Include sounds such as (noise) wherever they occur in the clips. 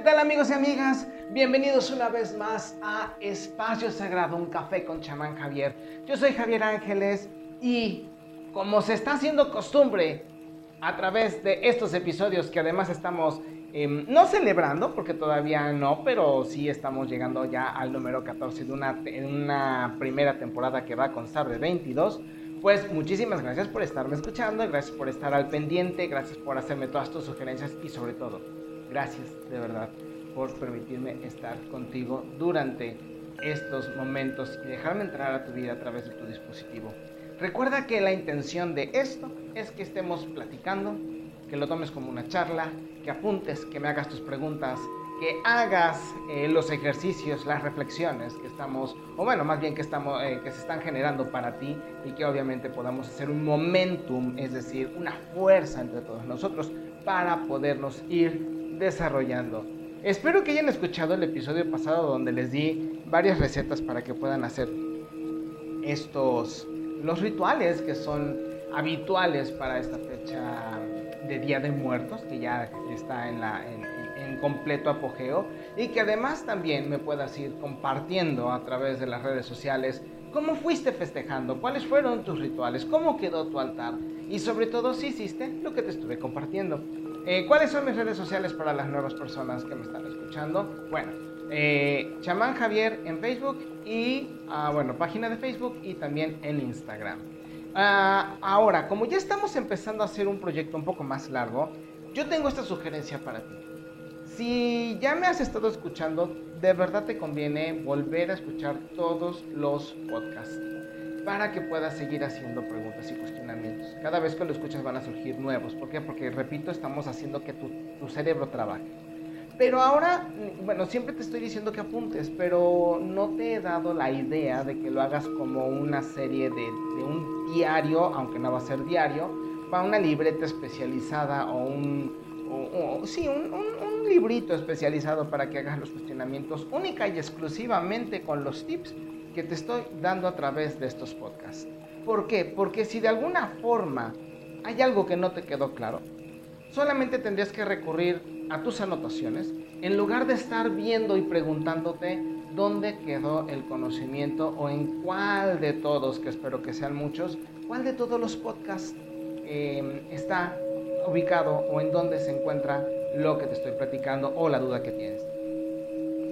¿Qué tal amigos y amigas? Bienvenidos una vez más a Espacio Sagrado, un café con chamán Javier. Yo soy Javier Ángeles y como se está haciendo costumbre a través de estos episodios que además estamos em, no celebrando, porque todavía no, pero sí estamos llegando ya al número 14 de una, una primera temporada que va a constar de 22. Pues muchísimas gracias por estarme escuchando, gracias por estar al pendiente, gracias por hacerme todas tus sugerencias y sobre todo, gracias de verdad por permitirme estar contigo durante estos momentos y dejarme entrar a tu vida a través de tu dispositivo. Recuerda que la intención de esto es que estemos platicando, que lo tomes como una charla, que apuntes, que me hagas tus preguntas, que hagas eh, los ejercicios, las reflexiones que estamos, o bueno, más bien que, estamos, eh, que se están generando para ti y que obviamente podamos hacer un momentum, es decir, una fuerza entre todos nosotros para podernos ir desarrollando. Espero que hayan escuchado el episodio pasado donde les di varias recetas para que puedan hacer estos, los rituales que son habituales para esta fecha de Día de Muertos, que ya está en, la, en, completo apogeo, y que además también me puedas ir compartiendo a través de las redes sociales cómo fuiste festejando, cuáles fueron tus rituales, cómo quedó tu altar, y sobre todo si hiciste lo que te estuve compartiendo. Eh, ¿Cuáles son mis redes sociales para las nuevas personas que me están escuchando? Bueno, eh, Chamán Javier en Facebook y, ah, bueno, página de Facebook y también en Instagram. Ah, ahora, como ya estamos empezando a hacer un proyecto un poco más largo, yo tengo esta sugerencia para ti. Si ya me has estado escuchando, de verdad te conviene volver a escuchar todos los podcasts para que puedas seguir haciendo preguntas y cuestionamientos. Cada vez que lo escuchas van a surgir nuevos. ¿Por qué? Porque, repito, estamos haciendo que tu, tu cerebro trabaje. Pero ahora, bueno, siempre te estoy diciendo que apuntes, pero no te he dado la idea de que lo hagas como una serie de, un diario, aunque no va a ser diario, para una libreta especializada o un, sí, un, librito especializado para que hagas los cuestionamientos única y exclusivamente con los tips que te estoy dando a través de estos podcasts. ¿Por qué? Porque si de alguna forma hay algo que no te quedó claro, solamente tendrías que recurrir a tus anotaciones en lugar de estar viendo y preguntándote dónde quedó el conocimiento o en cuál de todos, que espero que sean muchos, cuál de todos los podcasts eh, está ubicado o en dónde se encuentra lo que te estoy platicando o la duda que tienes.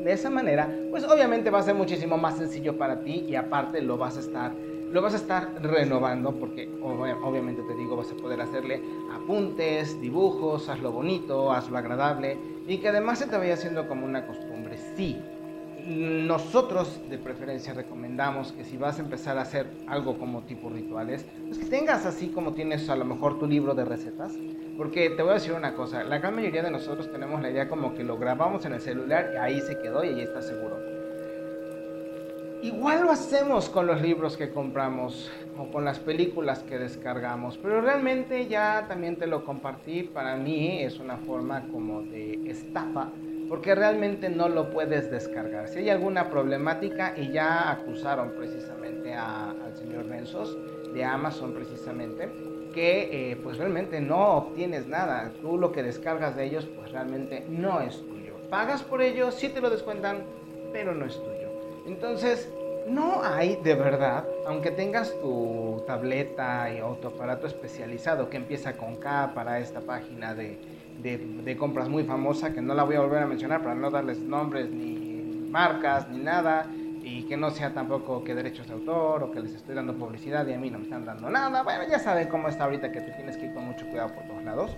De esa manera, pues obviamente va a ser muchísimo más sencillo para ti y aparte lo vas a estar lo vas a estar renovando porque obviamente te digo vas a poder hacerle apuntes, dibujos, hazlo bonito, hazlo agradable y que además se te vaya haciendo como una costumbre. Sí, nosotros de preferencia recomendamos que si vas a empezar a hacer algo como tipo rituales, pues que tengas así como tienes a lo mejor tu libro de recetas. Porque te voy a decir una cosa, la gran mayoría de nosotros tenemos la idea como que lo grabamos en el celular y ahí se quedó y ahí está seguro. Igual lo hacemos con los libros que compramos o con las películas que descargamos, pero realmente ya también te lo compartí, para mí es una forma como de estafa porque realmente no lo puedes descargar. Si hay alguna problemática y ya acusaron precisamente al señor Benzos de Amazon precisamente, eh, pues realmente no obtienes nada. Tú lo que descargas de ellos pues realmente no es tuyo. Pagas por ellos, sí te lo descuentan, pero no es tuyo. Entonces, no hay de verdad, aunque tengas tu tableta y tu aparato especializado que empieza con K para esta página de de, compras muy famosa, que no la voy a volver a mencionar para no darles nombres ni marcas ni nada, y que no sea tampoco que derechos de autor o que les estoy dando publicidad y a mí no me están dando nada. Bueno, ya saben cómo está ahorita que tú tienes que ir con mucho cuidado por todos lados.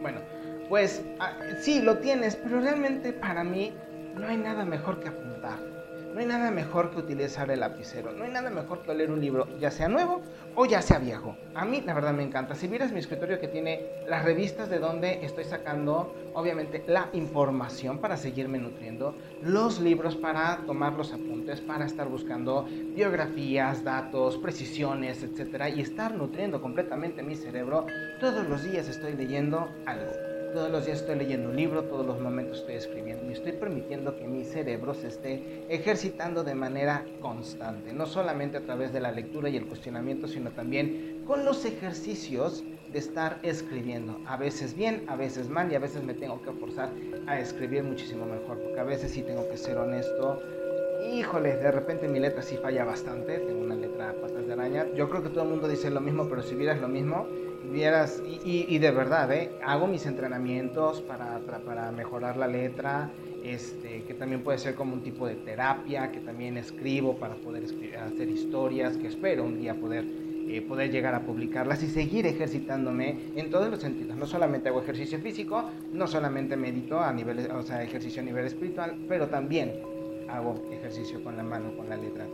Bueno, pues ah, sí, lo tienes, pero realmente para mí no hay nada mejor que apuntar. No hay nada mejor que utilizar el lapicero. No hay nada mejor que leer un libro, ya sea nuevo o ya sea viejo. A mí la verdad me encanta. Si vieras mi escritorio que tiene las revistas de donde estoy sacando, obviamente, la información para seguirme nutriendo, los libros para tomar los apuntes, para estar buscando biografías, datos, precisiones, etcétera, y estar nutriendo completamente mi cerebro, todos los días estoy leyendo algo. Todos los días estoy leyendo un libro, todos los momentos estoy escribiendo y estoy permitiendo que mi cerebro se esté ejercitando de manera constante, no solamente a través de la lectura y el cuestionamiento, sino también con los ejercicios de estar escribiendo. A veces bien, a veces mal y a veces me tengo que forzar a escribir muchísimo mejor, porque a veces sí tengo que ser honesto. Híjole, de repente mi letra sí falla bastante, tengo una letra patas de araña. Yo creo que todo el mundo dice lo mismo, pero si vieras lo mismo, vieras, y, de verdad, ¿eh? hago mis entrenamientos para, para mejorar la letra, este, que también puede ser como un tipo de terapia, que también escribo para poder hacer historias, que espero un día poder, eh, poder llegar a publicarlas y seguir ejercitándome en todos los sentidos. No solamente hago ejercicio físico, no solamente medito a nivel, o sea, ejercicio a nivel espiritual, pero también hago ejercicio con la mano, con la letra.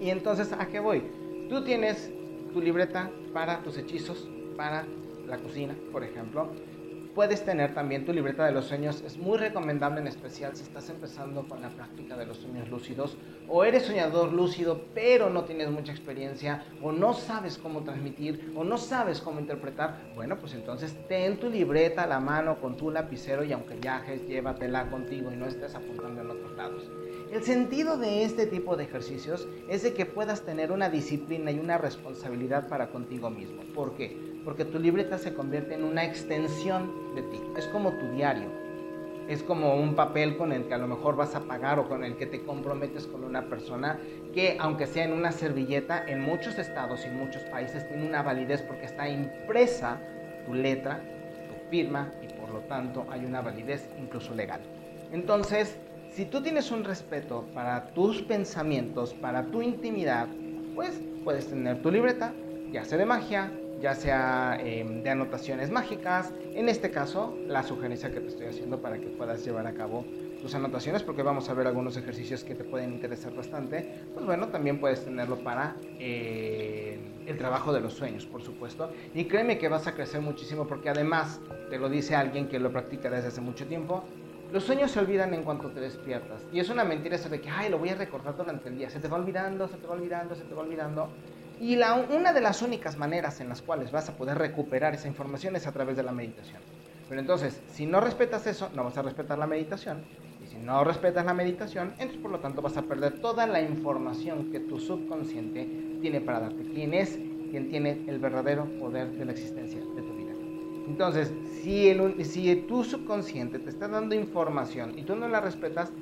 Y entonces, ¿a qué voy? Tú tienes tu libreta para tus hechizos, para la cocina, por ejemplo Puedes tener también tu libreta de los sueños. Es muy recomendable en especial si estás empezando con la práctica de los sueños lúcidos o eres soñador lúcido pero no tienes mucha experiencia o no sabes cómo transmitir o no sabes cómo interpretar. Bueno, pues entonces ten tu libreta a la mano con tu lapicero y aunque viajes, llévatela contigo y no estés apuntando en otros lados. El sentido de este tipo de ejercicios es de que puedas tener una disciplina y una responsabilidad para contigo mismo. ¿Por qué? porque tu libreta se convierte en una extensión de ti. Es como tu diario. Es como un papel con el que a lo mejor vas a pagar o con el que te comprometes con una persona que, aunque sea en una servilleta, en muchos estados y muchos países tiene una validez porque está impresa tu letra, tu firma y por lo tanto hay una validez incluso legal. Entonces, si tú tienes un respeto para tus pensamientos, para tu intimidad, pues puedes tener tu libreta, ya sea de magia, ya sea em, de anotaciones mágicas. En este caso, la sugerencia que te estoy haciendo para que puedas llevar a cabo tus anotaciones, porque vamos a ver algunos ejercicios que te pueden interesar bastante. Pues bueno, también puedes tenerlo para eh, el trabajo de los sueños, por supuesto. Y créeme que vas a crecer muchísimo, porque además te lo dice alguien que lo practica desde hace mucho tiempo. Los sueños se olvidan en cuanto te despiertas. Y es una mentira eso de que, ay, lo voy a recordar durante el día. Se te va olvidando, se te va olvidando, se te va olvidando. Y una de las únicas maneras en las cuales vas a poder recuperar esa información es a través de la meditación. Pero entonces, si no respetas eso, no vas a respetar la meditación. Y si no respetas la meditación, entonces por lo tanto vas a perder toda la información que tu subconsciente tiene para darte. ¿Quién es? quien tiene el verdadero poder de la existencia de tu vida. Entonces, si, el, si tu subconsciente te está dando información y tú no la respetas,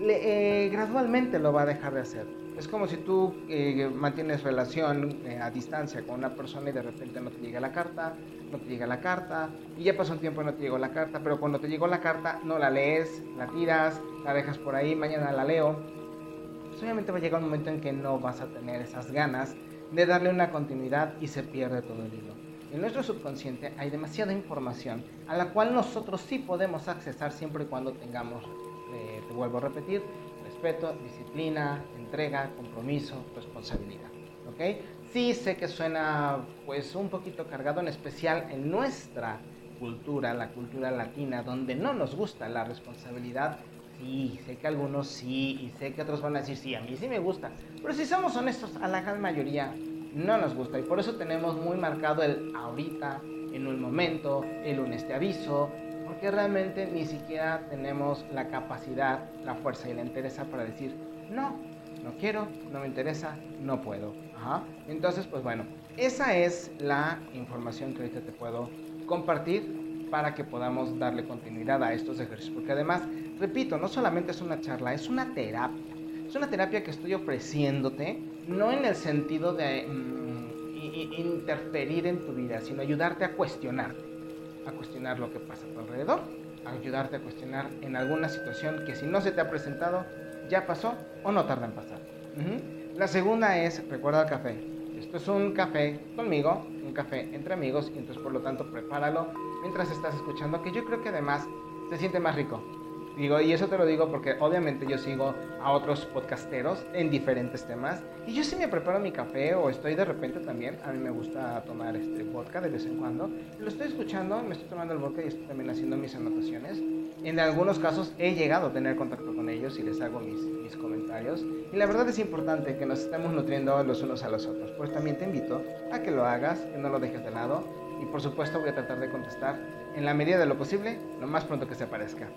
eh, gradualmente lo va a dejar de hacer. Es como si tú eh, mantienes relación eh, a distancia con una persona y de repente no te llega la carta, no te llega la carta, y ya pasó un tiempo y no te llegó la carta, pero cuando te llegó la carta no la lees, la tiras, la dejas por ahí, mañana la leo. Pues obviamente va a llegar un momento en que no vas a tener esas ganas de darle una continuidad y se pierde todo el hilo. En nuestro subconsciente hay demasiada información a la cual nosotros sí podemos accesar siempre y cuando tengamos, eh, te vuelvo a repetir, respeto, disciplina, entrega, compromiso, responsabilidad. ¿Ok? Sí sé que suena pues un poquito cargado, en especial en nuestra cultura, la cultura latina, donde no nos gusta la responsabilidad. Sí, sé que algunos sí, y sé que otros van a decir sí, a mí sí me gusta. Pero si somos honestos, a la gran mayoría no nos gusta. Y por eso tenemos muy marcado el ahorita, en un momento, el lunes te aviso, porque realmente ni siquiera tenemos la capacidad, la fuerza y la interés para decir, no, no quiero, no me interesa, no puedo. Entonces, pues bueno, esa es la información que ahorita te puedo compartir para que podamos darle continuidad a estos ejercicios. Porque además, repito, no solamente es una charla, es una terapia. Es una terapia que estoy ofreciéndote, no en el sentido de mm, interferir en tu vida, sino ayudarte a cuestionarte a cuestionar lo que pasa a tu alrededor, a ayudarte a cuestionar en alguna situación que si no se te ha presentado, ya pasó o no tarda en pasar. La segunda es, recuerda el café. Esto es un café conmigo, un café entre amigos, y entonces por lo tanto prepáralo mientras estás escuchando, que yo creo que además se siente más rico. Digo, y eso te lo digo porque obviamente yo sigo a otros podcasteros en diferentes temas y yo sí me preparo mi café o estoy de repente también, a mí me gusta tomar este vodka de vez en cuando, lo estoy escuchando, me estoy tomando el vodka y estoy también haciendo mis anotaciones. En algunos casos he llegado a tener contacto con ellos y les hago mis, mis comentarios y la verdad es importante que nos estemos nutriendo los unos a los otros. Pues también te invito a que lo hagas, que no lo dejes de lado y por supuesto voy a tratar de contestar en la medida de lo posible, lo más pronto que se aparezca.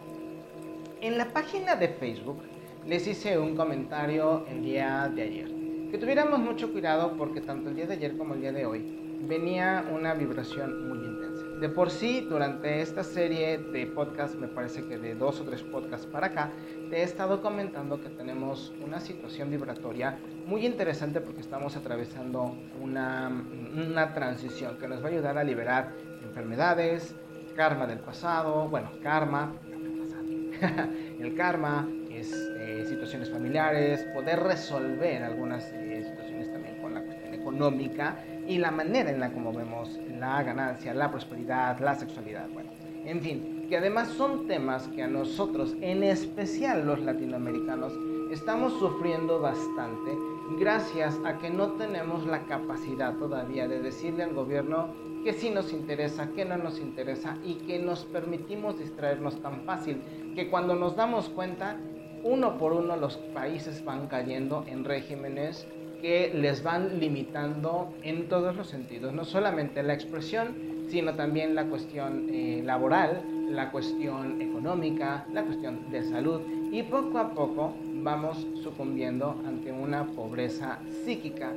En la página de Facebook les hice un comentario el día de ayer. Que tuviéramos mucho cuidado porque tanto el día de ayer como el día de hoy venía una vibración muy intensa. De por sí, durante esta serie de podcasts, me parece que de dos o tres podcasts para acá, te he estado comentando que tenemos una situación vibratoria muy interesante porque estamos atravesando una, una transición que nos va a ayudar a liberar enfermedades, karma del pasado, bueno, karma, (laughs) el karma, es, eh, situaciones familiares, poder resolver algunas eh, situaciones también con la cuestión económica y la manera en la como vemos la ganancia, la prosperidad, la sexualidad, bueno, en fin, que además son temas que a nosotros, en especial los latinoamericanos, estamos sufriendo bastante gracias a que no tenemos la capacidad todavía de decirle al gobierno que sí nos interesa, que no nos interesa y que nos permitimos distraernos tan fácil que cuando nos damos cuenta, uno por uno los países van cayendo en regímenes que les van limitando en todos los sentidos, no solamente la expresión, sino también la cuestión eh, laboral, la cuestión económica, la cuestión de salud y poco a poco vamos sucumbiendo ante una pobreza psíquica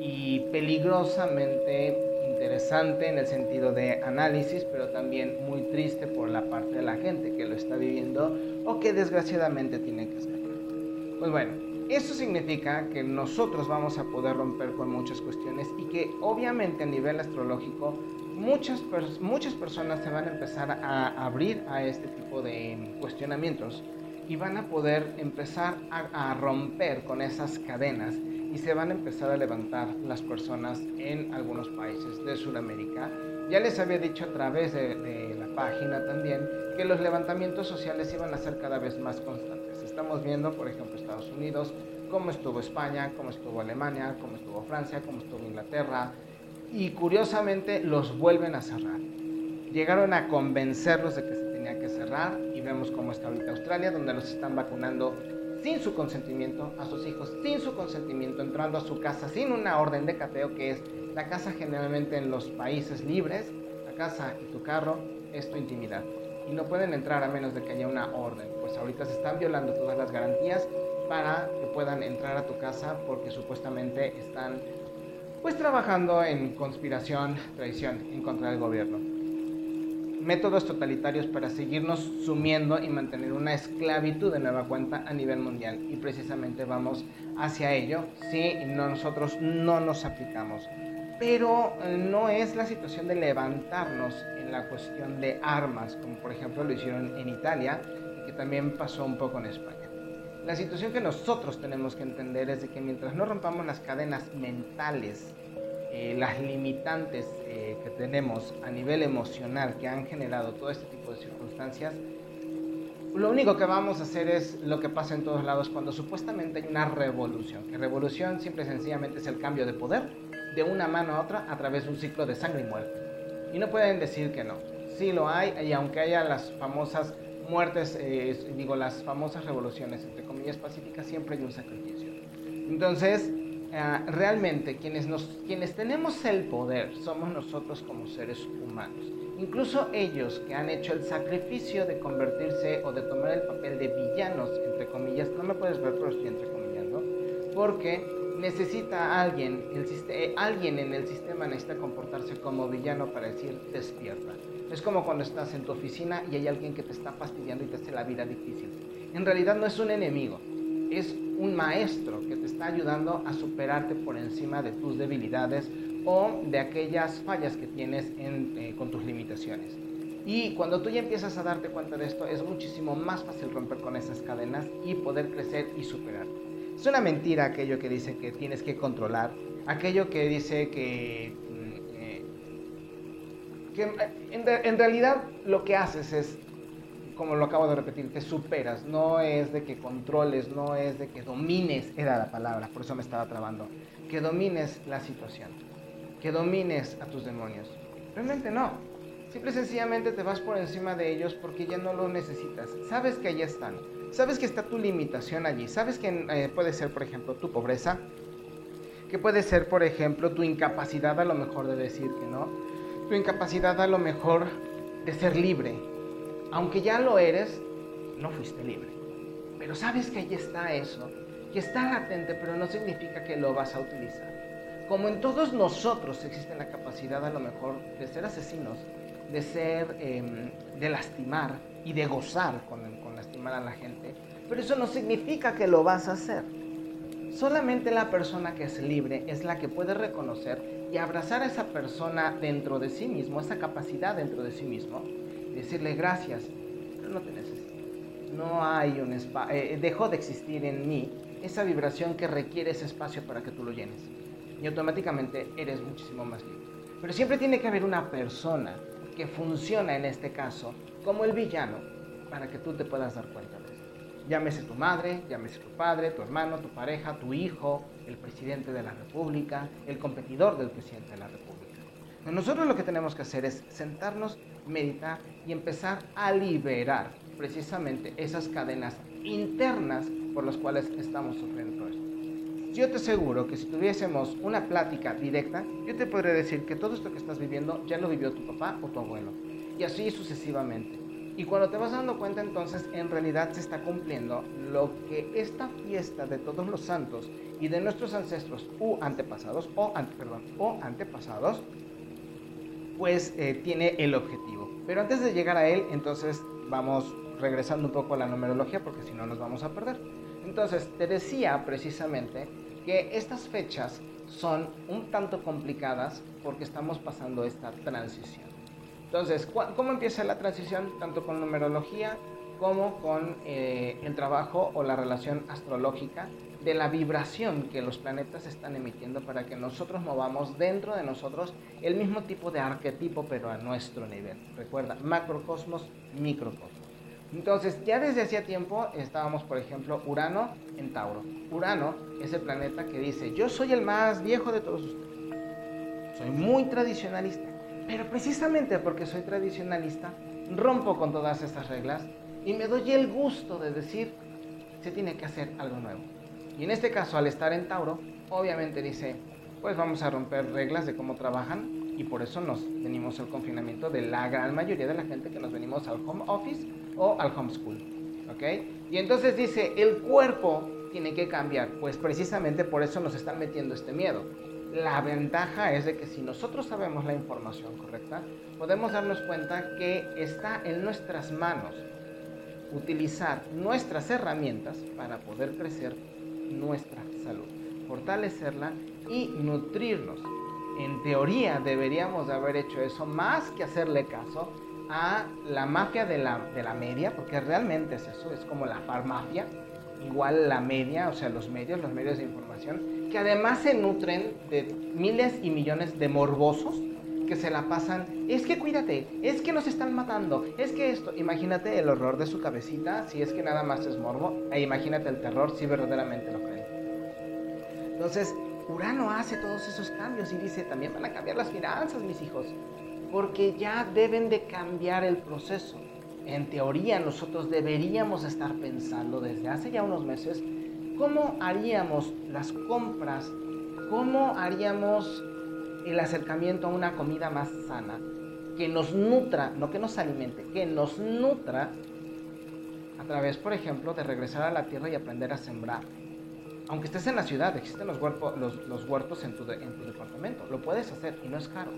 y peligrosamente interesante en el sentido de análisis, pero también muy triste por la parte de la gente que lo está viviendo o que desgraciadamente tiene que escapar. Pues bueno, eso significa que nosotros vamos a poder romper con muchas cuestiones y que obviamente a nivel astrológico muchas, muchas personas se van a empezar a abrir a este tipo de cuestionamientos y van a poder empezar a, romper con esas cadenas y se van a empezar a levantar las personas en algunos países de Sudamérica. Ya les había dicho a través de, de la página también que los levantamientos sociales iban a ser cada vez más constantes estamos viendo, por ejemplo, Estados Unidos, cómo estuvo España, cómo estuvo Alemania, cómo estuvo Francia, cómo estuvo Inglaterra, y curiosamente los vuelven a cerrar. Llegaron a convencerlos de que se tenía que cerrar y vemos cómo está ahorita Australia, donde los están vacunando sin su consentimiento a sus hijos, sin su consentimiento, entrando a su casa sin una orden de cateo, que es la casa generalmente en los países libres, la casa y tu carro es tu intimidad y no pueden entrar a menos de que haya una orden. Pues ahorita se están violando todas las garantías para que puedan entrar a tu casa porque supuestamente están pues trabajando en conspiración, traición en contra del gobierno. Métodos totalitarios para seguirnos sumiendo y mantener una esclavitud de nueva cuenta a nivel mundial. Y precisamente vamos hacia ello si nosotros no nos aplicamos pero eh, no es la situación de levantarnos en la cuestión de armas, como por ejemplo lo hicieron en Italia y que también pasó un poco en España. La situación que nosotros tenemos que entender es de que mientras no rompamos las cadenas mentales, eh, las limitantes eh, que tenemos a nivel emocional que han generado todo este tipo de circunstancias, lo único que vamos a hacer es lo que pasa en todos lados cuando supuestamente hay una revolución. Que revolución simple y sencillamente es el cambio de poder de una mano a otra a través de un ciclo de sangre y muerte. Y no pueden decir que no. Sí lo hay, y aunque haya las famosas muertes, eh, digo, las famosas revoluciones, entre comillas, pacíficas, siempre hay un sacrificio. Entonces, eh, realmente quienes, nos, quienes tenemos el poder somos nosotros como seres humanos. Incluso ellos que han hecho el sacrificio de convertirse o de tomar el papel de villanos, entre comillas, no me puedes ver, pero estoy entrecomillando, porque necesita alguien, eh, alguien en el sistema necesita comportarse como villano para decir despierta. Es como cuando estás en tu oficina y hay alguien que te está fastidiando y te hace la vida difícil. En realidad no es un enemigo, es un maestro que te está ayudando a superarte por encima de tus debilidades o de aquellas fallas que tienes eh, con tus limitaciones. Y cuando tú ya empiezas a darte cuenta de esto, es muchísimo más fácil romper con esas cadenas y poder crecer y superarte. Es una mentira aquello que dice que tienes que controlar, aquello que dice que, mm, eh, eh, en, realidad lo que haces es, como lo acabo de repetir, te superas, no es de que controles, no es de que domines, era la palabra, por eso me estaba trabando, que domines la situación, que domines a tus demonios. Realmente no, simple y sencillamente te vas por encima de ellos porque ya no lo necesitas, sabes que allí están. Sabes que está tu limitación allí, sabes que eh, puede ser, por ejemplo, tu pobreza, que puede ser, por ejemplo, tu incapacidad a lo mejor de decir que no, tu incapacidad a lo mejor de ser libre. Aunque ya lo eres, no fuiste libre. Pero sabes que ahí está eso, que está latente, pero no significa que lo vas a utilizar. como en todos nosotros existe la capacidad a lo mejor de ser asesinos, de ser, em, de lastimar y de gozar con, con lastimar a la gente, pero eso no significa que lo vas a hacer. Solamente la persona que es libre es la que puede reconocer y abrazar a esa persona dentro de sí mismo, esa capacidad dentro de sí mismo, decirle gracias, pero no te necesito. No hay un espacio, eh, dejó de existir en mí esa vibración que requiere ese espacio para que tú lo llenes. Y automáticamente eres muchísimo más libre. Pero siempre tiene que haber una persona que funciona en este caso como el villano para que tú te puedas dar cuenta de eso. Llámese tu madre, llámese tu padre, tu hermano, tu pareja, tu hijo, el presidente de la República, el competidor del presidente de la República. Nosotros lo que tenemos que hacer es sentarnos, meditar y empezar a liberar precisamente esas cadenas internas por las cuales estamos sufriendo esto. Yo te aseguro que si tuviésemos una plática directa, yo te podría decir que todo esto que estás viviendo ya lo vivió tu papá o tu abuelo. Y así sucesivamente. Y cuando te vas dando cuenta entonces en realidad se está cumpliendo lo que esta fiesta de todos los santos y de nuestros ancestros u antepasados perdón, o antepasados pues eh, tiene el objetivo. Pero antes de llegar a él entonces vamos regresando un poco a la numerología porque si no nos vamos a perder. Entonces, te decía precisamente que estas fechas son un tanto complicadas porque estamos pasando esta transición. Entonces, ¿cómo empieza la transición? Tanto con numerología como con eh, el trabajo o la relación astrológica de la vibración que los planetas están emitiendo para que nosotros movamos dentro de nosotros el mismo tipo de arquetipo pero a nuestro nivel. Recuerda, macrocosmos, microcosmos. Entonces, ya desde hacía tiempo estábamos, por ejemplo, Urano en Tauro. Urano es el planeta que dice, yo soy el más viejo de todos ustedes. Soy muy tradicionalista. Pero precisamente porque soy tradicionalista, rompo con todas estas reglas y me doy el gusto de decir, se tiene que hacer algo nuevo. Y en este caso, al estar en Tauro, obviamente dice, pues vamos a romper reglas de cómo trabajan y por eso nos venimos al confinamiento de la gran mayoría de la gente que nos venimos al home office o al homeschool. ¿Ok? Y entonces dice, el cuerpo tiene que cambiar. Pues precisamente por eso nos están metiendo este miedo. La ventaja es de que si nosotros sabemos la información correcta, podemos darnos cuenta que está en nuestras manos utilizar nuestras herramientas para poder crecer nuestra salud, fortalecerla y nutrirnos. En teoría deberíamos de haber hecho eso más que hacerle caso a la mafia de la, de la media, porque realmente es eso, es como la farmacia, igual la media, o sea, los medios, los medios de información, que además se nutren de miles y millones de morbosos que se la pasan, es que cuídate, es que nos están matando, es que esto, imagínate el horror de su cabecita, si es que nada más es morbo, e imagínate el terror si verdaderamente lo creen. Entonces, Urano hace todos esos cambios y dice, también van a cambiar las finanzas, mis hijos porque ya deben de cambiar el proceso. En teoría nosotros deberíamos estar pensando desde hace ya unos meses cómo haríamos las compras, cómo haríamos el acercamiento a una comida más sana, que nos nutra, no que nos alimente, que nos nutra a través, por ejemplo, de regresar a la tierra y aprender a sembrar. Aunque estés en la ciudad, existen los, huertos, en tu departamento. Lo puedes hacer y no es caro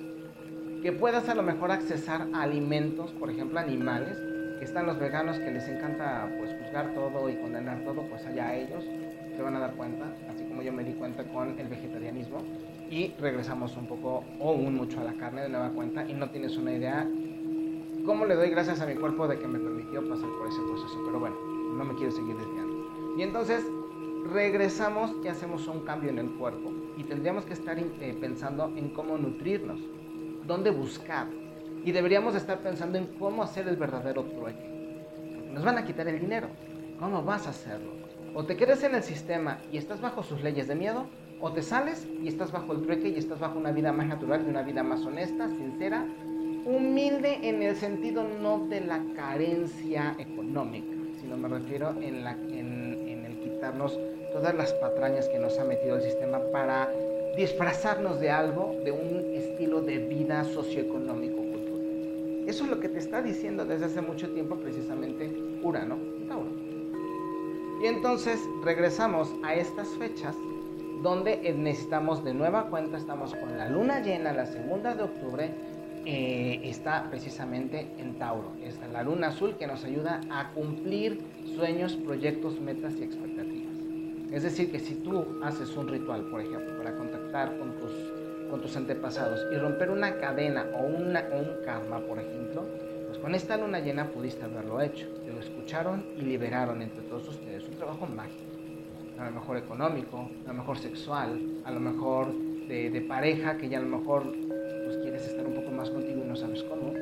que puedas a lo mejor accesar a alimentos, por ejemplo animales, que están los veganos que les encanta pues juzgar todo y condenar todo, pues allá ellos se van a dar cuenta, así como yo me di cuenta con el vegetarianismo y regresamos un poco o un mucho a la carne de nueva cuenta y no tienes una idea cómo le doy gracias a mi cuerpo de que me permitió pasar por ese proceso, pero bueno, no me quiero seguir desviando. Y entonces regresamos y hacemos un cambio en el cuerpo y tendríamos que estar eh, pensando en cómo nutrirnos dónde buscar. Y deberíamos estar pensando en cómo hacer el verdadero trueque. nos van a quitar el dinero. ¿Cómo vas a hacerlo? O te quedas en el sistema y estás bajo sus leyes de miedo, o te sales y estás bajo el trueque y estás bajo una vida más natural y una vida más honesta, sincera, humilde en el sentido no de la carencia económica, sino me refiero en, la, en, en el quitarnos todas las patrañas que nos ha metido el sistema para disfrazarnos de algo, de un estilo de vida socioeconómico cultural. Eso es lo que te está diciendo desde hace mucho tiempo precisamente Urano Tauro. Y entonces regresamos a estas fechas donde necesitamos de nueva cuenta, estamos con la luna llena, la segunda de octubre, eh, está precisamente en Tauro. Es la luna azul que nos ayuda a cumplir sueños, proyectos, metas y expectativas. Es decir, que si tú haces un ritual, por ejemplo, para contactar con tus, antepasados y romper una cadena o, o un karma, por ejemplo, pues con esta luna llena pudiste haberlo hecho. Te lo escucharon y liberaron entre todos ustedes. Un trabajo mágico a lo mejor económico, a lo mejor sexual, a lo mejor de, pareja, que ya a lo mejor pues, quieres estar un poco más contigo y no sabes cómo.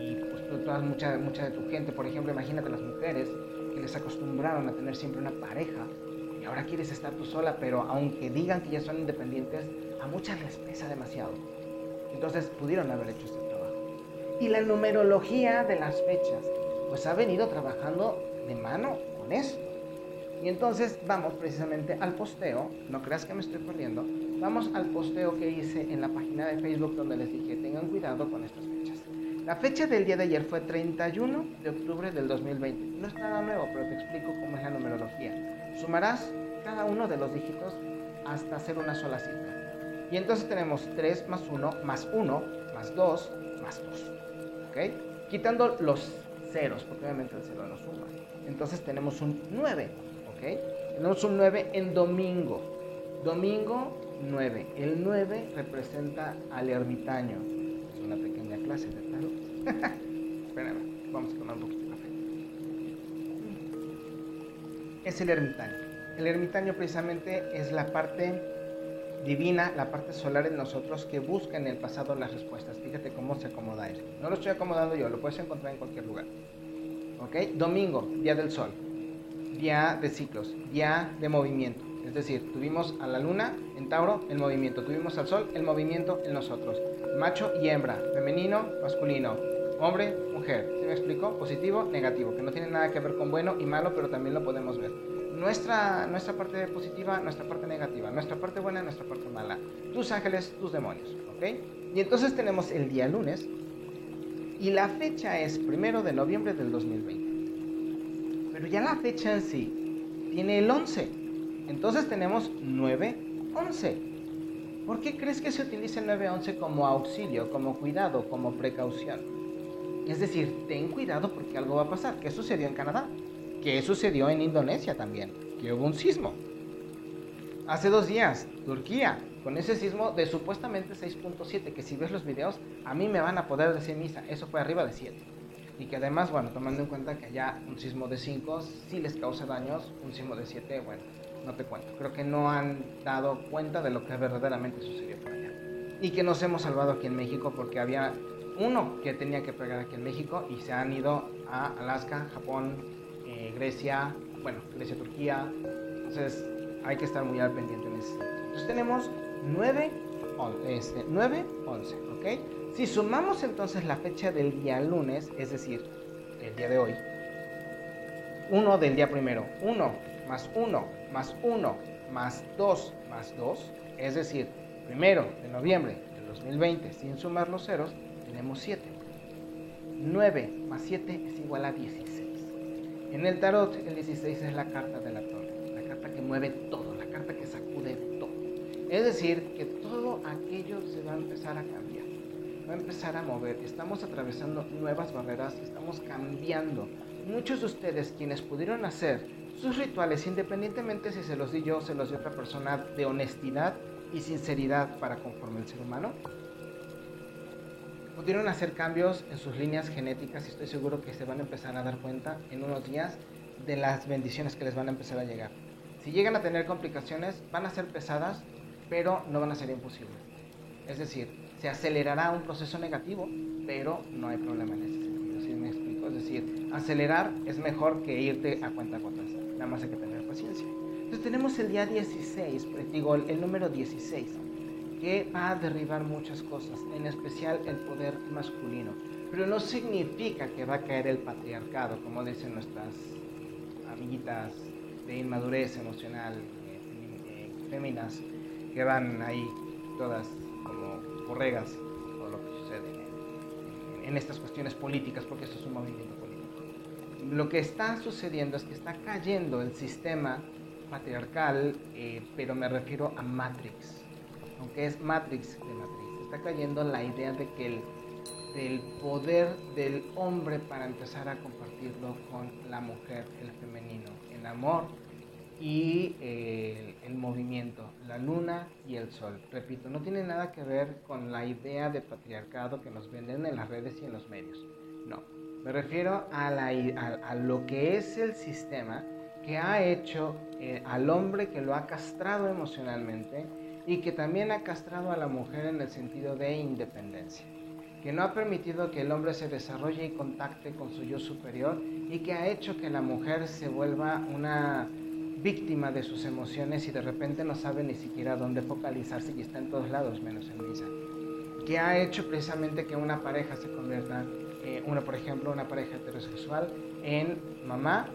Y pues toda, mucha, mucha de tu gente, por ejemplo, imagínate las mujeres que les acostumbraron a tener siempre una pareja y ahora quieres estar tú sola, pero aunque digan que ya son independientes, a muchas les pesa demasiado. Entonces pudieron haber hecho este trabajo. Y la numerología de las fechas, pues ha venido trabajando de mano con esto. Y entonces vamos precisamente al posteo, no creas que me estoy perdiendo, vamos al posteo que hice en la página de Facebook donde les dije tengan cuidado con estas fechas. La fecha del día de ayer fue 31 de octubre del 2020. No es nada nuevo, pero te explico cómo es la numerología. Sumarás cada uno de los dígitos hasta hacer una sola cifra. Y entonces tenemos 3 más 1 más 1 más 2 más 2. ¿Ok? Quitando los ceros, porque obviamente el cero no suma. Entonces tenemos un 9. Tenemos un 9 en domingo. Domingo 9. El 9 representa al ermitaño. Es una pequeña clase de tarot. (laughs) Espérame, vamos a tomar un poquito de café. Es el ermitaño. El ermitaño precisamente es la parte divina, la parte solar en nosotros que busca en el pasado las respuestas. Fíjate cómo se acomoda él. No lo estoy acomodando yo, lo puedes encontrar en cualquier lugar. ¿Ok? Domingo, día del sol día de ciclos, día de movimiento. Es decir, tuvimos a la luna en Tauro, el movimiento, tuvimos al sol, el movimiento en nosotros. Macho y hembra, femenino, masculino, hombre, mujer. ¿Se me explicó? Positivo, negativo, que no tiene nada que ver con bueno y malo, pero también lo podemos ver. Nuestra, nuestra parte positiva, nuestra parte negativa, nuestra parte buena, nuestra parte mala. Tus ángeles, tus demonios. ¿Ok? Y entonces tenemos el día lunes y la fecha es primero de noviembre del 2020. Pero ya la fecha en sí tiene el 11. Entonces tenemos 9-11. ¿Por qué crees que se utiliza el 9-11 como auxilio, como cuidado, como precaución? Es decir, ten cuidado porque algo va a pasar. ¿Qué sucedió en Canadá? ¿Qué sucedió en Indonesia también? Que hubo un sismo. Hace dos días, Turquía, con ese sismo de supuestamente 6.7, que si ves los videos, a mí me van a poder decir misa, eso fue arriba de 7 y que además, bueno, tomando en cuenta que ya un sismo de 5 sí les causa daños, un sismo de 7, bueno, no te cuento. Creo que no han dado cuenta de lo que verdaderamente sucedió por allá. Y que nos hemos salvado aquí en México porque había uno que tenía que pegar aquí en México y se han ido a Alaska, Japón, eh, Grecia, bueno, Grecia, Turquía. Entonces hay que estar muy al pendiente en ese. Entonces tenemos 9, 11, 9, 11, ¿ok? Si sumamos entonces la fecha del día lunes, es decir, el día de hoy, 1 del día primero, 1 más 1 más 1 más 2 más 2, es decir, primero de noviembre del 2020, sin sumar los ceros, tenemos 7. 9 más 7 es igual a 16. En el tarot, el 16 es la carta de la torre, la carta que mueve todo, la carta que sacude todo. Es decir, que todo aquello se va a empezar a cambiar va a empezar a mover. Estamos atravesando nuevas barreras, estamos cambiando. Muchos de ustedes quienes pudieron hacer sus rituales, independientemente si se los di yo se los di otra persona, de honestidad y sinceridad para conforme el ser humano, pudieron hacer cambios en sus líneas genéticas y estoy seguro que se van a empezar a dar cuenta en unos días de las bendiciones que les van a empezar a llegar. Si llegan a tener complicaciones, van a ser pesadas, pero no van a ser imposibles. Es decir, se acelerará un proceso negativo, pero no hay problema en ese sentido. ¿Sí me explico? Es decir, acelerar es mejor que irte a cuenta atrás. Nada más hay que tener paciencia. Entonces tenemos el día 16, pues, digo, el número 16, que va a derribar muchas cosas, en especial el poder masculino. Pero no significa que va a caer el patriarcado, como dicen nuestras amiguitas de inmadurez emocional, eh, féminas, que van ahí todas borregas o lo que sucede en, estas cuestiones políticas, porque esto es un movimiento político. Lo que está sucediendo es que está cayendo el sistema patriarcal, eh, pero me refiero a Matrix. Aunque es Matrix de Matrix. Está cayendo la idea de que el del poder del hombre para empezar a compartirlo con la mujer, el femenino, el amor y eh, el, movimiento, la luna y el sol. Repito, no tiene nada que ver con la idea de patriarcado que nos venden en las redes y en los medios. No, me refiero a, a, lo que es el sistema que ha hecho eh, al hombre que lo ha castrado emocionalmente y que también ha castrado a la mujer en el sentido de independencia que no ha permitido que el hombre se desarrolle y contacte con su yo superior y que ha hecho que la mujer se vuelva una víctima de sus emociones y de repente no sabe ni siquiera dónde focalizarse y está en todos lados menos en misa. Que ha hecho precisamente que una pareja se convierta, eh, una, por ejemplo, una pareja heterosexual en mamá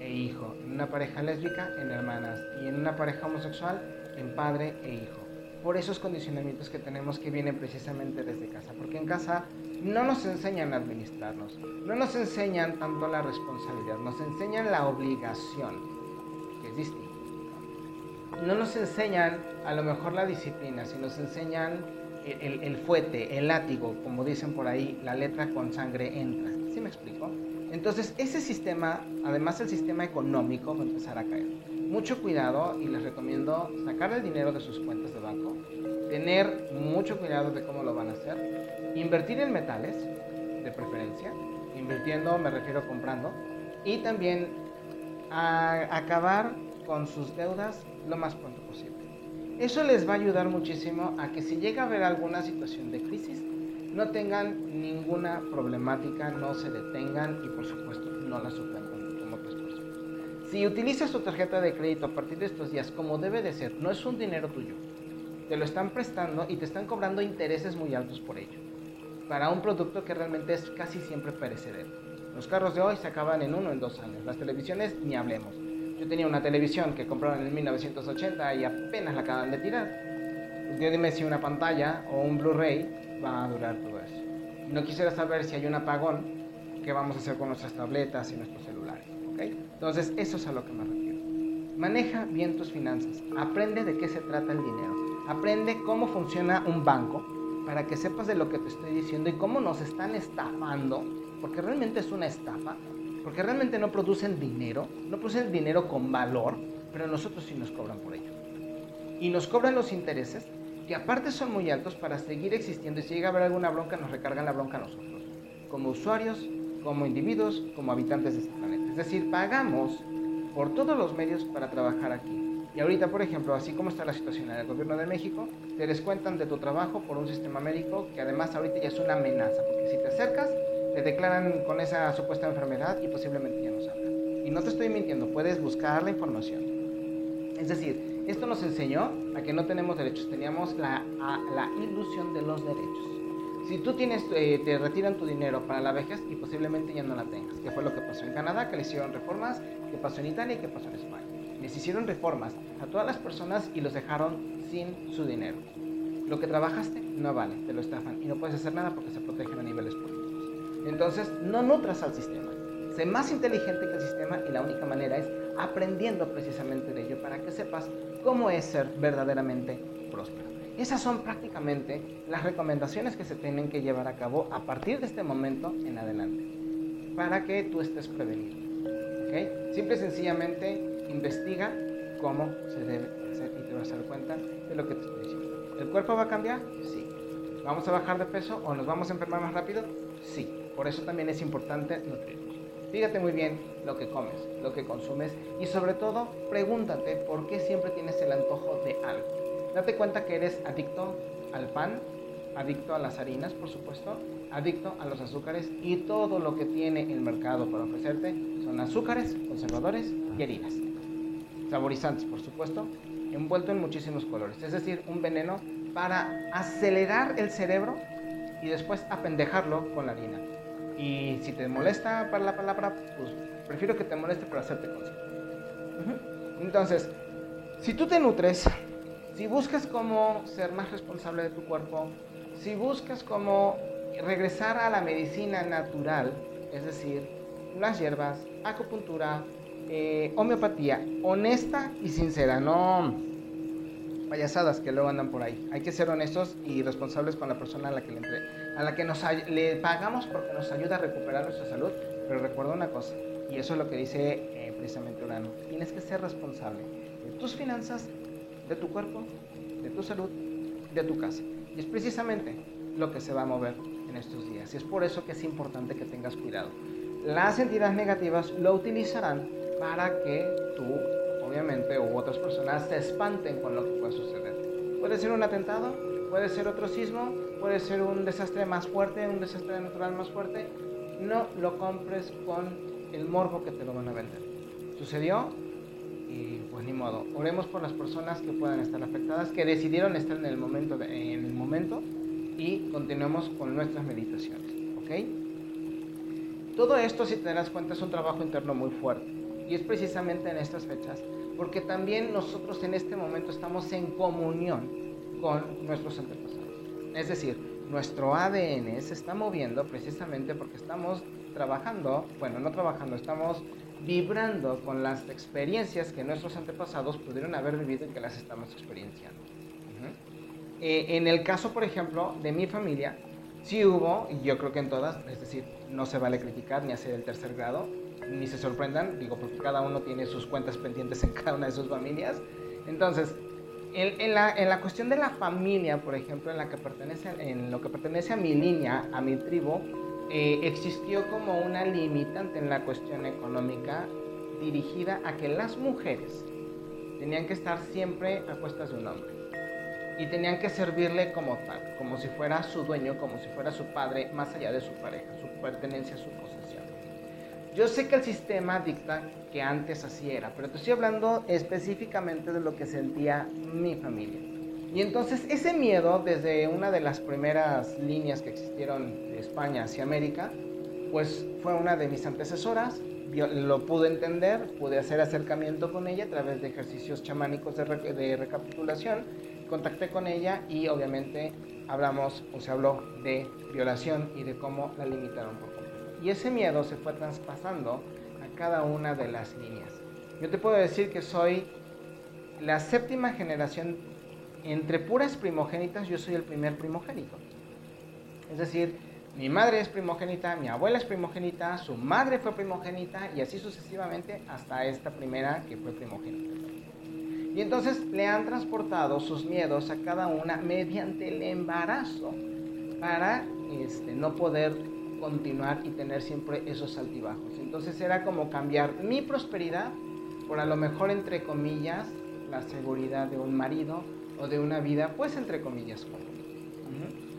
e hijo, en una pareja lésbica en hermanas y en una pareja homosexual en padre e hijo por esos condicionamientos que tenemos que vienen precisamente desde casa, porque en casa no nos enseñan a administrarnos, no nos enseñan tanto la responsabilidad, nos enseñan la obligación. No nos enseñan a lo mejor la disciplina, sino nos enseñan el, el, fuete, el látigo, como dicen por ahí, la letra con sangre entra. ¿Sí me explico? Entonces, ese sistema, además el sistema económico, va a empezar a caer mucho cuidado y les recomiendo sacar el dinero de sus cuentas de banco, tener mucho cuidado de cómo lo van a hacer, invertir en metales, de preferencia, invirtiendo me refiero comprando, y también a acabar con sus deudas lo más pronto posible. Eso les va a ayudar muchísimo a que si llega a haber alguna situación de crisis, no tengan ninguna problemática, no se detengan y por supuesto no la sufran si utilizas tu tarjeta de crédito a partir de estos días como debe de ser, no es un dinero tuyo. Te lo están prestando y te están cobrando intereses muy altos por ello. Para un producto que realmente es casi siempre perecedero. Los carros de hoy se acaban en uno en dos años. Las televisiones ni hablemos. Yo tenía una televisión que compraron en 1980 y apenas la acaban de tirar. Yo dime si una pantalla o un Blu-ray va a durar todo eso. No quisiera saber si hay un apagón, qué vamos a hacer con nuestras tabletas y nuestros celulares. Entonces, eso es a lo que me refiero. Maneja bien tus finanzas, aprende de qué se trata el dinero, aprende cómo funciona un banco para que sepas de lo que te estoy diciendo y cómo nos están estafando, porque realmente es una estafa, porque realmente no producen dinero, no producen dinero con valor, pero nosotros sí nos cobran por ello. Y nos cobran los intereses, que aparte son muy altos para seguir existiendo y si llega a haber alguna bronca nos recargan la bronca a nosotros, como usuarios, como individuos, como habitantes de este planeta. Es decir, pagamos por todos los medios para trabajar aquí. Y ahorita, por ejemplo, así como está la situación en el gobierno de México, te descuentan de tu trabajo por un sistema médico que además ahorita ya es una amenaza, porque si te acercas, te declaran con esa supuesta enfermedad y posiblemente ya no salgas. Y no te estoy mintiendo, puedes buscar la información. Es decir, esto nos enseñó a que no tenemos derechos, teníamos la, la ilusión de los derechos. Si tú tienes, eh, te retiran tu dinero para la vejez y posiblemente ya no la tengas, que fue lo que pasó en Canadá, que le hicieron reformas, que pasó en Italia y que pasó en España. Les hicieron reformas a todas las personas y los dejaron sin su dinero. Lo que trabajaste no vale, te lo estafan y no puedes hacer nada porque se protegen a niveles políticos. Entonces, no nutras al sistema. Sé más inteligente que el sistema y la única manera es aprendiendo precisamente de ello para que sepas cómo es ser verdaderamente próspero. Esas son prácticamente las recomendaciones que se tienen que llevar a cabo a partir de este momento en adelante, para que tú estés prevenido. ¿okay? Simple y sencillamente investiga cómo se debe hacer y te vas a dar cuenta de lo que te estoy diciendo. ¿El cuerpo va a cambiar? Sí. ¿Vamos a bajar de peso o nos vamos a enfermar más rápido? Sí. Por eso también es importante nutrirnos. Fíjate muy bien lo que comes, lo que consumes y sobre todo pregúntate por qué siempre tienes el antojo de algo. Date cuenta que eres adicto al pan, adicto a las harinas, por supuesto, adicto a los azúcares y todo lo que tiene el mercado para ofrecerte son azúcares, conservadores y harinas. Saborizantes, por supuesto, envuelto en muchísimos colores. Es decir, un veneno para acelerar el cerebro y después apendejarlo con la harina. Y si te molesta para la palabra, pues prefiero que te moleste para hacerte consciente. Entonces, si tú te nutres si buscas cómo ser más responsable de tu cuerpo, si buscas cómo regresar a la medicina natural, es decir, las hierbas, acupuntura, eh, homeopatía honesta y sincera, no payasadas que luego andan por ahí. Hay que ser honestos y responsables con la persona a la que le, a la que nos le pagamos porque nos ayuda a recuperar nuestra salud. Pero recuerda una cosa, y eso es lo que dice eh, precisamente Urano, tienes que ser responsable de tus finanzas, de tu cuerpo, de tu salud, de tu casa. Y es precisamente lo que se va a mover en estos días. Y es por eso que es importante que tengas cuidado. Las entidades negativas lo utilizarán para que tú, obviamente, u otras personas se espanten con lo que puede suceder. Puede ser un atentado, puede ser otro sismo, puede ser un desastre más fuerte, un desastre natural más fuerte. No lo compres con el morbo que te lo van a vender. Sucedió y pues ni modo. Oremos por las personas que puedan estar afectadas, que decidieron estar en el momento, en el momento y continuemos con nuestras meditaciones. ¿Ok? Todo esto, si te das cuenta, es un trabajo interno muy fuerte. Y es precisamente en estas fechas, porque también nosotros en este momento estamos en comunión con nuestros antepasados. Es decir, nuestro ADN se está moviendo precisamente porque estamos trabajando, bueno, no trabajando, estamos vibrando con las experiencias que nuestros antepasados pudieron haber vivido y que las estamos experienciando. Eh, en el caso, por ejemplo, de mi familia, sí hubo, y yo creo que en todas, es decir, no se vale criticar ni hacer el tercer grado, ni se sorprendan, digo, porque cada uno tiene sus cuentas pendientes en cada una de sus familias. Entonces, en, la, en la, cuestión de la familia, por ejemplo, en, lo que pertenece a mi línea, a mi tribu, eh, existió como una limitante en la cuestión económica dirigida a que las mujeres tenían que estar siempre a cuestas de un hombre y tenían que servirle como tal, como si fuera su dueño, como si fuera su padre, más allá de su pareja, su pertenencia, su posesión. Yo sé que el sistema dicta que antes así era, pero te estoy hablando específicamente de lo que sentía mi familia. Y entonces ese miedo, desde una de las primeras líneas que existieron de España hacia América, pues fue una de mis antecesoras, lo pude entender, pude hacer acercamiento con ella a través de ejercicios chamánicos de, recapitulación, contacté con ella y obviamente hablamos o se habló de violación y de cómo la limitaron. Y ese miedo se fue traspasando a cada una de las líneas. Yo te puedo decir que soy la séptima generación entre puras primogénitas yo soy el primer primogénito. Es decir, mi madre es primogénita, mi abuela es primogénita, su madre fue primogénita y así sucesivamente hasta esta primera que fue primogénita. Y entonces le han transportado sus miedos a cada una mediante el embarazo para este, no poder continuar y tener siempre esos altibajos. Entonces era como cambiar mi prosperidad por a lo mejor entre comillas la seguridad de un marido o de una vida, pues entre comillas, cómoda.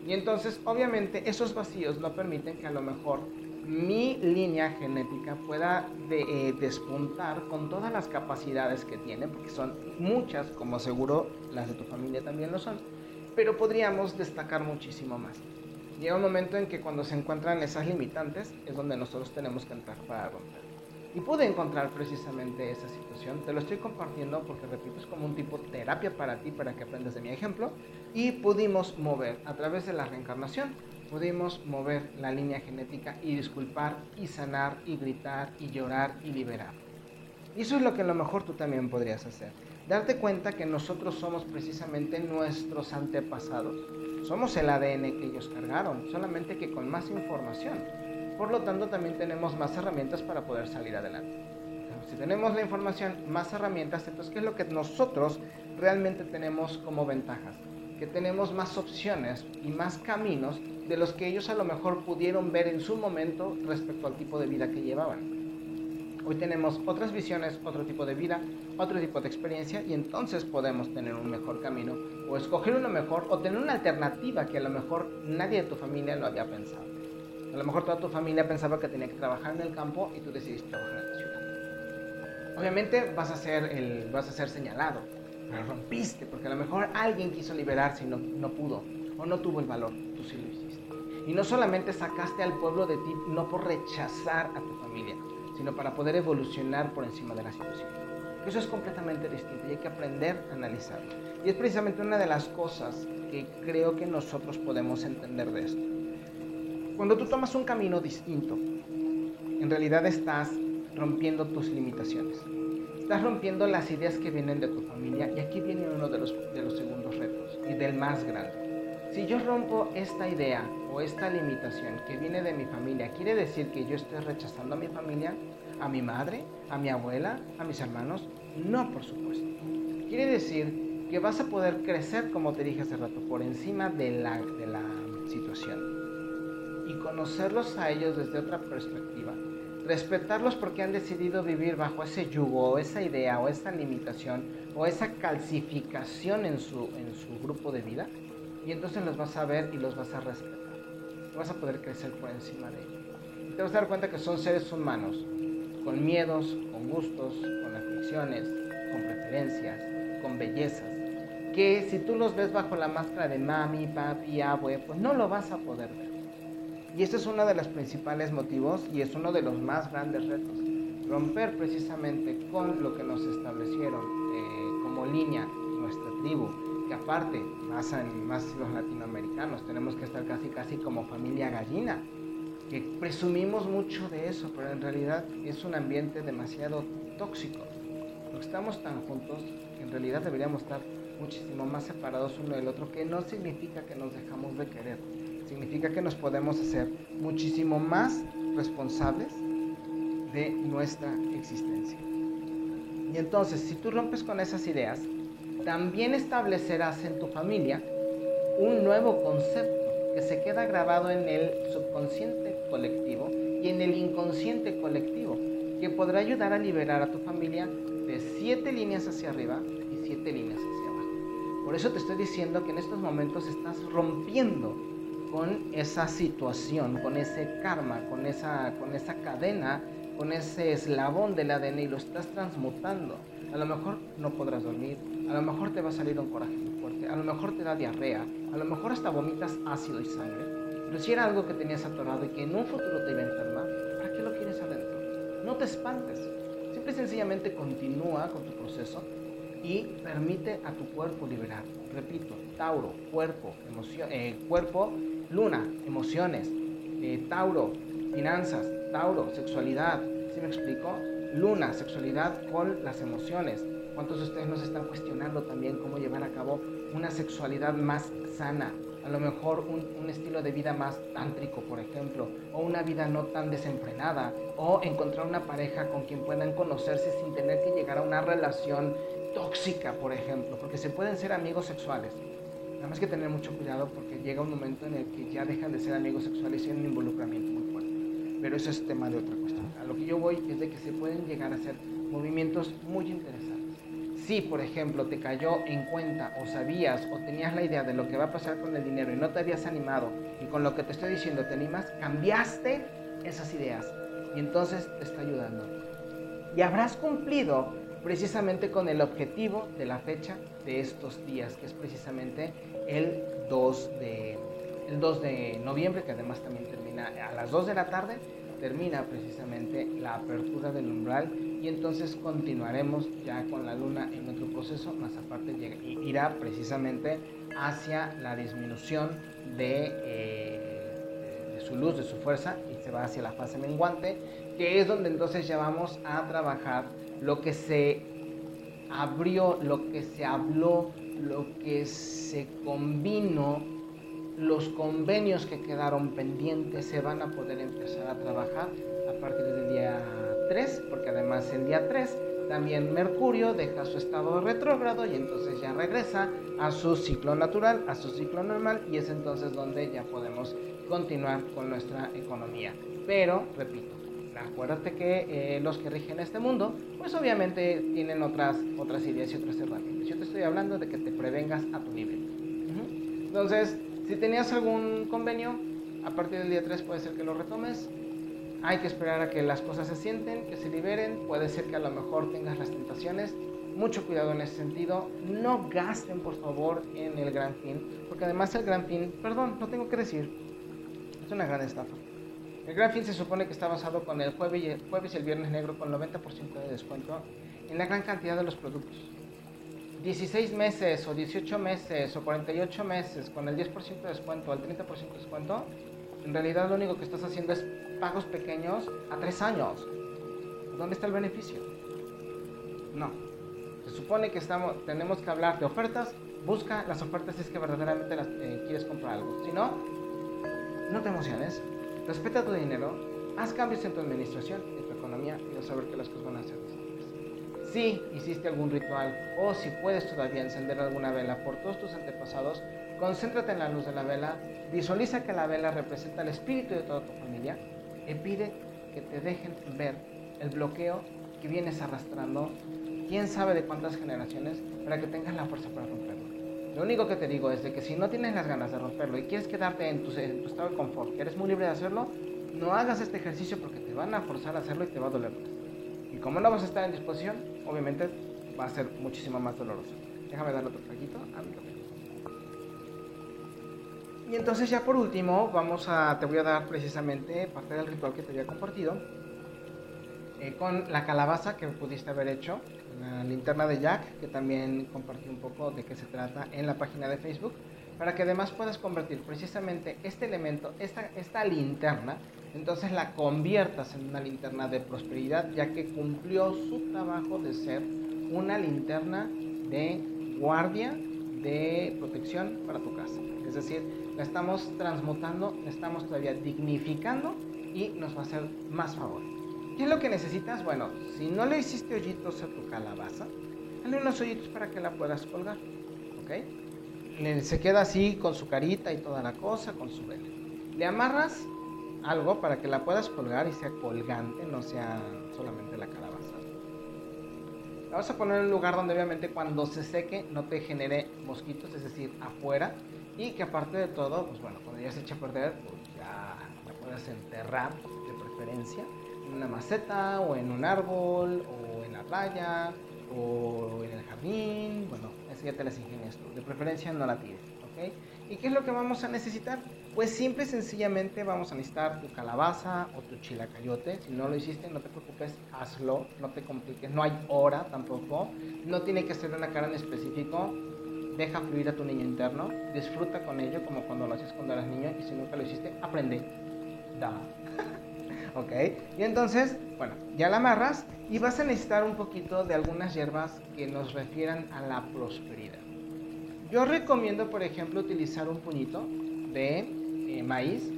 Y entonces, obviamente, esos vacíos no permiten que a lo mejor mi línea genética pueda eh, despuntar con todas las capacidades que tiene, porque son muchas, como seguro las de tu familia también lo son, pero podríamos destacar muchísimo más. Llega un momento en que cuando se encuentran esas limitantes es donde nosotros tenemos que entrar para romper. Y pude encontrar precisamente esa situación. Te lo estoy compartiendo porque, repito, es como un tipo de terapia para ti, para que aprendas de mi ejemplo. Y pudimos mover a través de la reencarnación, pudimos mover la línea genética y disculpar y sanar y gritar y llorar y liberar. Y eso es lo que a lo mejor tú también podrías hacer. Darte cuenta que nosotros somos precisamente nuestros antepasados. Somos el ADN que ellos cargaron, solamente que con más información. Por lo tanto, también tenemos más herramientas para poder salir adelante. Si tenemos la información, más herramientas, entonces, ¿qué es lo que nosotros realmente tenemos como ventajas? Que tenemos más opciones y más caminos de los que ellos a lo mejor pudieron ver en su momento respecto al tipo de vida que llevaban. Hoy tenemos otras visiones, otro tipo de vida, otro tipo de experiencia y entonces podemos tener un mejor camino o escoger uno mejor o tener una alternativa que a lo mejor nadie de tu familia lo había pensado. A lo mejor toda tu familia pensaba que tenía que trabajar en el campo y tú decidiste trabajar en la ciudad. Obviamente vas a ser, el, vas a ser señalado, pero rompiste, porque a lo mejor alguien quiso liberarse y no, no pudo, o no tuvo el valor, tú sí lo hiciste. Y no solamente sacaste al pueblo de ti, no por rechazar a tu familia, sino para poder evolucionar por encima de la situación. Eso es completamente distinto y hay que aprender a analizarlo. Y es precisamente una de las cosas que creo que nosotros podemos entender de esto. Cuando tú tomas un camino distinto, en realidad estás rompiendo tus limitaciones. Estás rompiendo las ideas que vienen de tu familia y aquí viene uno de los, de los segundos retos y del más grande. Si yo rompo esta idea o esta limitación que viene de mi familia, ¿quiere decir que yo estoy rechazando a mi familia? ¿A mi madre? ¿A mi abuela? ¿A mis hermanos? No, por supuesto. Quiere decir que vas a poder crecer, como te dije hace rato, por encima de la, de la situación y conocerlos a ellos desde otra perspectiva respetarlos porque han decidido vivir bajo ese yugo o esa idea o esa limitación o esa calcificación en su, en su grupo de vida y entonces los vas a ver y los vas a respetar. Vas a poder crecer por encima de ellos. te vas a dar cuenta que son seres humanos con miedos, con gustos, con aflicciones, con preferencias, con bellezas, que si tú los ves bajo la máscara de mami, papi, abue, pues no lo vas a poder ver. Y este es uno de los principales motivos y es uno de los más grandes retos. Romper precisamente con lo que nos establecieron eh, como línea nuestra tribu, que aparte, más, en, más los latinoamericanos, tenemos que estar casi casi como familia gallina, que presumimos mucho de eso, pero en realidad es un ambiente demasiado tóxico. Porque estamos tan juntos que en realidad deberíamos estar muchísimo más separados uno del otro, que no significa que nos dejamos de querer significa que nos podemos hacer muchísimo más responsables de nuestra existencia. Y entonces, si tú rompes con esas ideas, también establecerás en tu familia un nuevo concepto que se queda grabado en el subconsciente colectivo y en el inconsciente colectivo, que podrá ayudar a liberar a tu familia de siete líneas hacia arriba y siete líneas hacia abajo. Por eso te estoy diciendo que en estos momentos estás rompiendo con esa situación, con ese karma, con esa, con esa cadena, con ese eslabón del ADN y lo estás transmutando. A lo mejor no podrás dormir, a lo mejor te va a salir un coraje muy fuerte, a lo mejor te da diarrea, a lo mejor hasta vomitas ácido y sangre. Pero si era algo que tenías atorado y que en un futuro te iba a enfermar, ¿para qué lo quieres adentro? No te espantes. Simple y sencillamente continúa con tu proceso y permite a tu cuerpo liberar. Repito, Tauro, cuerpo, emoción, eh, cuerpo, Luna, emociones. Eh, Tauro, finanzas. Tauro, sexualidad. ¿Sí me explico? Luna, sexualidad con las emociones. ¿Cuántos de ustedes nos están cuestionando también cómo llevar a cabo una sexualidad más sana? A lo mejor un, estilo de vida más tántrico, por ejemplo, o una vida no tan desenfrenada, o encontrar una pareja con quien puedan conocerse sin tener que llegar a una relación tóxica, por ejemplo, porque se pueden ser amigos sexuales, Nada más que tener mucho cuidado porque llega un momento en el que ya dejan de ser amigos sexuales y hay un involucramiento muy fuerte. Pero eso es tema de otra cuestión. A lo que yo voy es de que se pueden llegar a hacer movimientos muy interesantes. Si, por ejemplo, te cayó en cuenta o sabías o tenías la idea de lo que va a pasar con el dinero y no te habías animado y con lo que te estoy diciendo te animas, cambiaste esas ideas y entonces te está ayudando. Y habrás cumplido precisamente con el objetivo de la fecha de estos días, que es precisamente el 2 de, el 2 de noviembre, que además también termina a las 2 de la tarde, termina precisamente la apertura del umbral y entonces continuaremos ya con la luna en otro proceso, más aparte irá precisamente hacia la disminución de, eh, de su luz, de su fuerza y se va hacia la fase menguante, que es donde entonces ya vamos a trabajar lo que se abrió, lo que se habló, lo que se combinó, los convenios que quedaron pendientes se van a poder empezar a trabajar a partir día 3, porque además el día 3 también Mercurio deja su estado retrógrado y entonces ya regresa a su ciclo natural, a su ciclo normal y es entonces donde ya podemos continuar con nuestra economía. Pero, repito, acuérdate que eh, los que rigen este mundo, pues obviamente tienen otras, otras ideas y otras herramientas. Yo te estoy hablando de que te prevengas a tu nivel. Entonces, si tenías algún convenio, a partir del día 3 puede ser que lo retomes. Hay que esperar a que las cosas se sienten, que se liberen. Puede ser que a lo mejor tengas las tentaciones. Mucho cuidado en ese sentido. No gasten, por favor, en el gran fin. Porque además el gran fin, perdón, no tengo que decir, es una gran estafa. El Gran Fin se supone que está basado con el jueves y el, jueves y el viernes negro con 90% de descuento en la gran cantidad de los productos. 16 meses o 18 meses o 48 meses con el 10% de descuento el 30% de descuento, en realidad lo único que estás haciendo es pagos pequeños a 3 años. ¿Dónde está el beneficio? No. Se supone que estamos, tenemos que hablar de ofertas. Busca las ofertas si es que verdaderamente las, eh, quieres comprar algo. Si no, no te emociones. Respeta tu dinero. Haz cambios en tu administración, en tu economía y vas a ver que las cosas van a ser. Si hiciste algún ritual o si puedes todavía encender alguna vela por todos tus antepasados, concéntrate en la luz de la vela, visualiza que la vela representa el espíritu de toda tu familia y pide que te dejen ver el bloqueo que vienes arrastrando, quién sabe de cuántas generaciones, para que tengas la fuerza para romperlo. Lo único que te digo es de que si no tienes las ganas de romperlo y quieres quedarte en tu, estado de confort, que eres muy libre de hacerlo, no hagas este ejercicio porque te van a forzar a hacerlo y te va a doler Y como no vas a estar en disposición, obviamente va a ser muchísimo más doloroso. Déjame darle otro traguito a mi. Y entonces ya por último, vamos a, te voy a dar precisamente parte del ritual que te había compartido eh, con la calabaza que pudiste haber hecho, la linterna de Jack, que también compartí un poco de qué se trata en la página de Facebook, para que además puedas convertir precisamente este elemento, esta, esta linterna, entonces la conviertas en una linterna de prosperidad, ya que cumplió su trabajo de ser una linterna de guardia, de protección para tu casa. Es decir, la estamos transmutando, la estamos todavía dignificando y nos va a hacer más favor. ¿Qué es lo que necesitas? Bueno, si no le hiciste hoyitos a tu calabaza, dale unos hoyitos para que la puedas colgar. ¿Ok? Se queda así con su carita y toda la cosa, con su vela. Le amarras algo para que la puedas colgar y sea colgante, no sea solamente la calabaza. La vas a poner en un lugar donde obviamente cuando se seque no te genere mosquitos, es decir, afuera. Y que aparte de todo, pues bueno, cuando ya se echa a perder, pues ya la puedes enterrar de preferencia en una maceta o en un árbol o en la playa o en el jardín. Bueno, así ya te las ingenias. De preferencia no la tires, ¿ok? ¿Y qué es lo que vamos a necesitar? Pues simple y sencillamente vamos a necesitar tu calabaza o tu chilacayote. Si no lo hiciste, no te preocupes, hazlo, no te compliques. No hay hora tampoco. No tiene que ser una cara en específico. Deja fluir a tu niño interno. Disfruta con ello como cuando lo haces cuando eras niño. Y si nunca lo hiciste, aprende. Da. (laughs) ¿ok? Y entonces, bueno, ya la amarras y vas a necesitar un poquito de algunas hierbas que nos refieran a la prosperidad. Yo recomiendo, por ejemplo, utilizar un puñito de eh, maíz,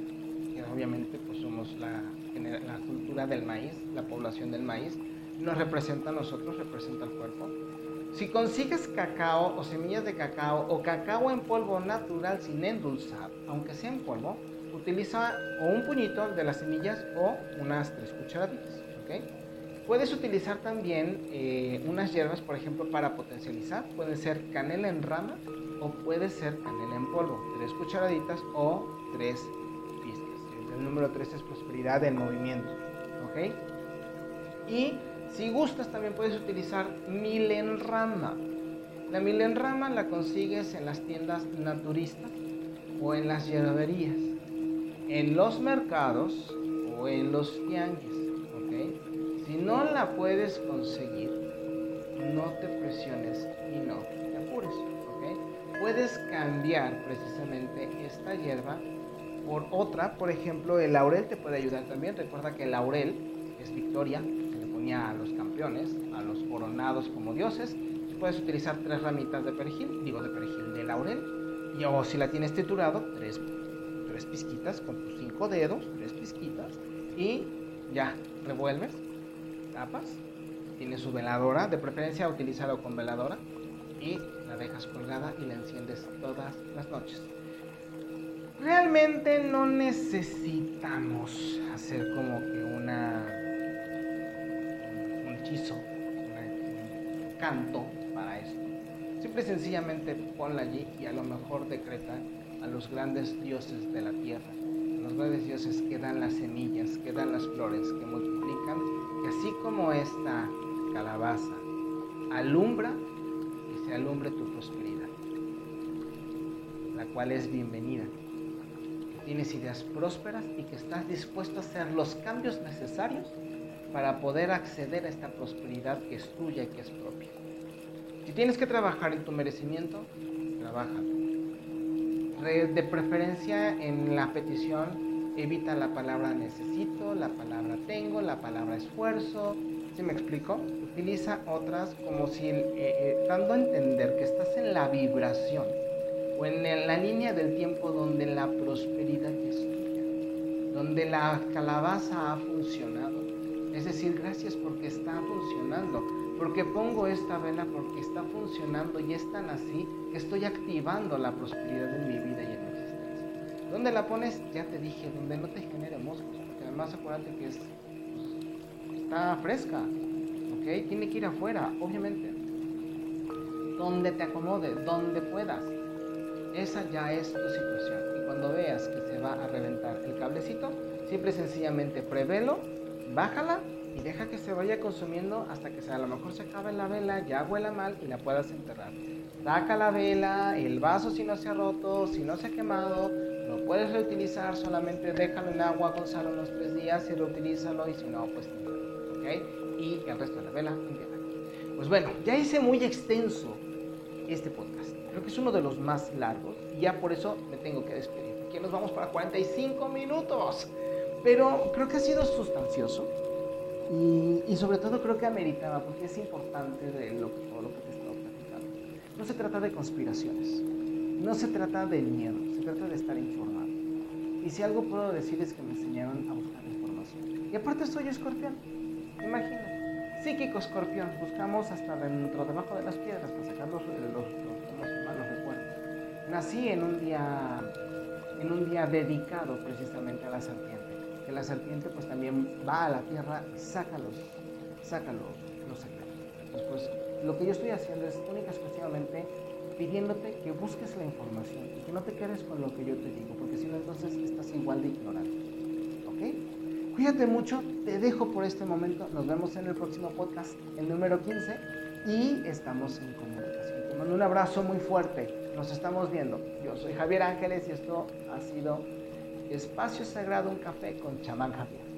que obviamente pues somos la, la cultura del maíz, la población del maíz, nos representa a nosotros, representa al cuerpo. Si consigues cacao o semillas de cacao o cacao en polvo natural sin endulzar, aunque sea en polvo, utiliza o un puñito de las semillas o unas tres cucharaditas. Puedes utilizar también eh, unas hierbas, por ejemplo, para potencializar. Puede ser canela en rama o puede ser canela en polvo. Tres cucharaditas o tres pizcas. El número tres es prosperidad en movimiento. Y si gustas, también puedes utilizar miel en rama. La miel en rama la consigues en las tiendas naturistas o en las hierberías en los mercados o en los tianguis. Si no la puedes conseguir, no te presiones y no te apures. Puedes cambiar precisamente esta hierba por otra, por ejemplo, el laurel te puede ayudar también. Recuerda que el laurel es victoria, a los campeones, a los coronados como dioses. Puedes utilizar tres ramitas de perejil, digo de perejil de laurel, y o si la tienes triturado, tres tres pizquitas con tus cinco dedos, tres pizquitas, y ya, revuelves, tapas, tiene su veladora, de preferencia utilizado con veladora, y la dejas colgada y la enciendes todas las noches. Realmente no necesitamos hacer como que una un hechizo, canto para esto. Simple y sencillamente ponla allí y a lo mejor decreta a los grandes dioses de la tierra, a los grandes dioses que dan las semillas, que dan las flores, que multiplican, que así como esta calabaza alumbra, y se alumbre tu prosperidad, la cual es bienvenida. Que tienes ideas prósperas y que estás dispuesto a hacer los cambios necesarios para poder acceder a esta prosperidad que es tuya y que es propia. Si tienes que trabajar en tu merecimiento, trabájalo de preferencia en la petición evita la palabra necesito, la palabra tengo, la palabra esfuerzo. ¿Sí me explico? Utiliza otras como si eh, eh, dando a entender que estás en la vibración o en la línea del tiempo donde la prosperidad es tuya, donde la calabaza ha funcionado. Es decir, gracias porque está funcionando, porque pongo esta vela porque está funcionando y es tan así que estoy activando la prosperidad en mi vida y en mi existencia. ¿Dónde la pones? Ya te dije, donde no te genere moscos, porque además acuérdate que es, pues, está fresca, ¿ok? Tiene que ir afuera, obviamente. Donde te acomode, donde puedas. Esa ya es tu situación. Y cuando veas que se va a reventar el cablecito, simple y sencillamente prevelo, bájala y deja que se vaya consumiendo hasta que a lo mejor se acabe la vela, ya huela mal y la puedas enterrar. Saca la vela, el vaso si no se ha roto, si no se ha quemado, lo puedes reutilizar, solamente déjalo en agua con sal unos tres días y reutilízalo y si no, pues ¿ok? Y el resto de la vela, Pues bueno, ya hice muy extenso este podcast. Creo que es uno de los más largos y ya por eso me tengo que despedir. Aquí nos vamos para 45 minutos. Pero creo que ha sido sustancioso y, sobre todo creo que ameritaba, porque es importante de lo, todo lo que te he estado platicando. No se trata de conspiraciones, no se trata de miedo, se trata de estar informado. Y si algo puedo decir es que me enseñaron a buscar información. Y aparte soy escorpión, imagina. Psíquico escorpión, buscamos hasta dentro, debajo de las piedras para sacar los, los, los malos recuerdos. Nací en un día, en un día dedicado precisamente a la serpiente la serpiente pues también va a la tierra y saca los, saca los, secretos. Entonces, pues, lo que yo estoy haciendo es única exclusivamente pidiéndote que busques la información y que no te quedes con lo que yo te digo, porque si no entonces estás igual de ignorante. ¿Ok? Cuídate mucho, te dejo por este momento, nos vemos en el próximo podcast, el número 15, y estamos en comunicación. Te mando un abrazo muy fuerte, nos estamos viendo. Yo soy Javier Ángeles y esto ha sido Espacio Sagrado, un café con chamán Javier.